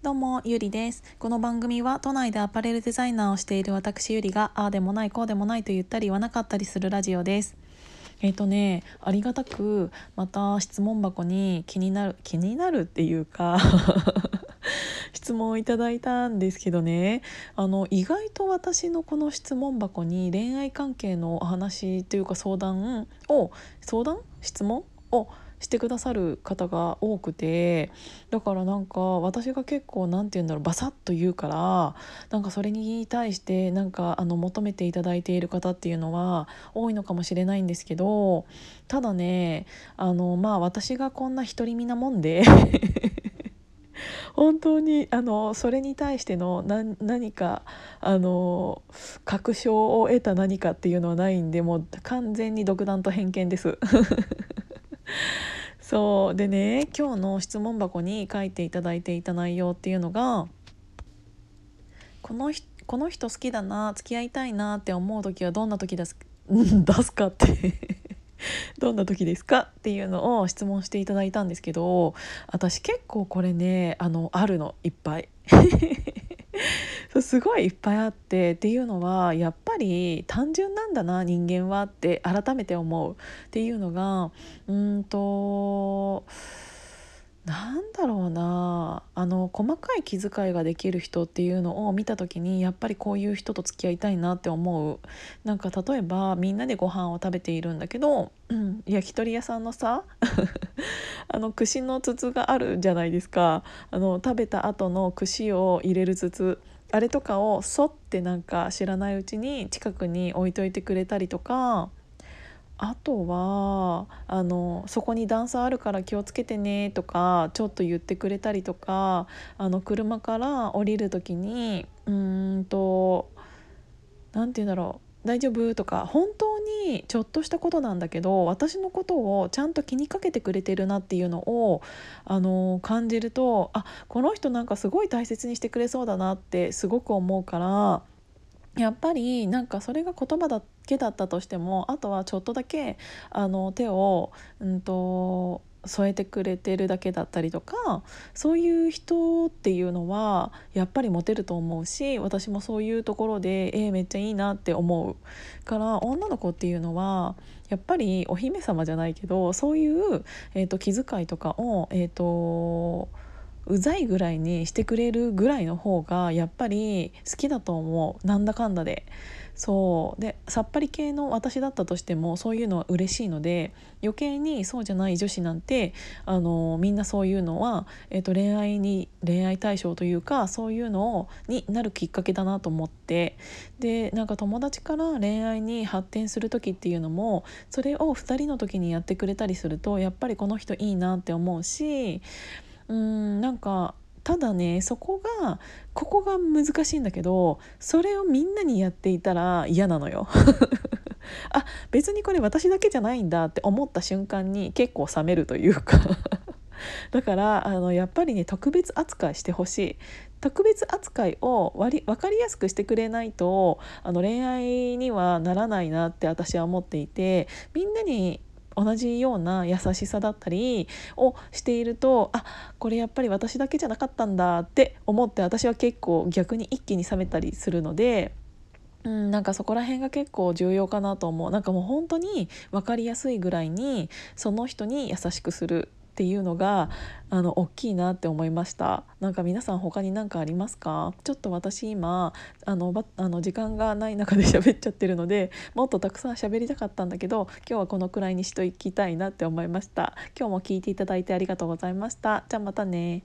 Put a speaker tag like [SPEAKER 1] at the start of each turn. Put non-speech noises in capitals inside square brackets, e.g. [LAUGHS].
[SPEAKER 1] どうも、ゆりです。この番組は都内でアパレルデザイナーをしている私ゆりが、ああでもない、こうでもないと言ったり言わなかったりするラジオです。えっ、とね、ありがたく、また質問箱に気になる、気になるっていうか [LAUGHS] 質問をいただいたんですけどねあの意外と私のこの質問箱に恋愛関係のお話というか相談を相談？質問をしてくださる方が多くてだからなんか私が結構何て言うんだろうバサッと言うからなんかそれに対してなんかあの求めていただいている方っていうのは多いのかもしれないんですけどただねあのまあ私がこんな独り身なもんで [LAUGHS] 本当にあのそれに対しての何かあの確証を得た何かっていうのはないんでもう完全に独断と偏見です。[LAUGHS] そう。でね今日の質問箱に書いていただいていた内容っていうのがこのこの人好きだな付き合いたいなって思う時はどんな時出す [LAUGHS] 出すかって。[LAUGHS] どんな時ですかっていうのを質問していただいたんですけど私結構これねあのあるのいっぱい。[LAUGHS] そうすごいいっぱいあってっていうのはやっぱり単純なんだな人間はって改めて思うっていうのがうんと。なんだろうなあの細かい気遣いができる人っていうのを見た時にやっぱりこういう人と付き合いたいなって思うなんか例えばみんなでご飯を食べているんだけど、うん、焼き鳥屋さんのさ [LAUGHS] あの串の筒があるじゃないですかあの食べた後の串を入れる筒あれとかをそってなんか知らないうちに近くに置いといてくれたりとかあとはあのそこに段差あるから気をつけてねとかちょっと言ってくれたりとかあの車から降りる時にうんと何て言うんだろう。大丈夫？とか本当にちょっとしたことなんだけど私のことをちゃんと気にかけてくれてるなっていうのをあの感じるとあこの人なんかすごい大切にしてくれそうだなってすごく思うからやっぱりなんかそれが言葉だけだったとしてもあとはちょっとだけあの手を、うんと、添えてくれてるだけだったりとかそういう人っていうのはやっぱりモテると思うし私もそういうところでえー、めっちゃいいなって思うから女の子っていうのはやっぱりお姫様じゃないけどそういう、えーと、気遣いとかをえっ、ー、とうざいぐらいにしてくれるぐらいの方がやっぱり好きだと思う。なんだかんだで。そう。でさっぱり系の私だったとしてもそういうのは嬉しいので余計にそうじゃない女子なんてあのみんなそういうのは、えー、と恋愛に恋愛対象というかそういうのをになるきっかけだなと思って。でなんか友達から恋愛に発展する時っていうのもそれを2人の時にやってくれたりするとやっぱりこの人いいなって思うしうんなんかただねそこがここが難しいんだけどそれをみんなにやっていたら嫌なのよ。[LAUGHS] あ別にこれ私だけじゃないんだって思った瞬間に結構冷めるというか [LAUGHS] だからあのやっぱりね特別扱いしてほしい特別扱いを割分かりやすくしてくれないとあの恋愛にはならないなって私は思っていてみんなに同じような優しさだったりをしているとあこれやっぱり私だけじゃなかったんだって思って私は結構逆に一気に冷めたりするので。うん、なんかそこら辺が結構重要かなと思うなんかもう本当に分かりやすいぐらいにその人に優しくするっていうのがあの大きいなって思いました。なんか皆さん他に何かありますか？ちょっと私今あのばあの時間がない中で喋っちゃってるのでもっとたくさん喋りたかったんだけど今日はこのくらいにしときたいなって思いました。今日も聞いていただいてありがとうございました。じゃあまたね。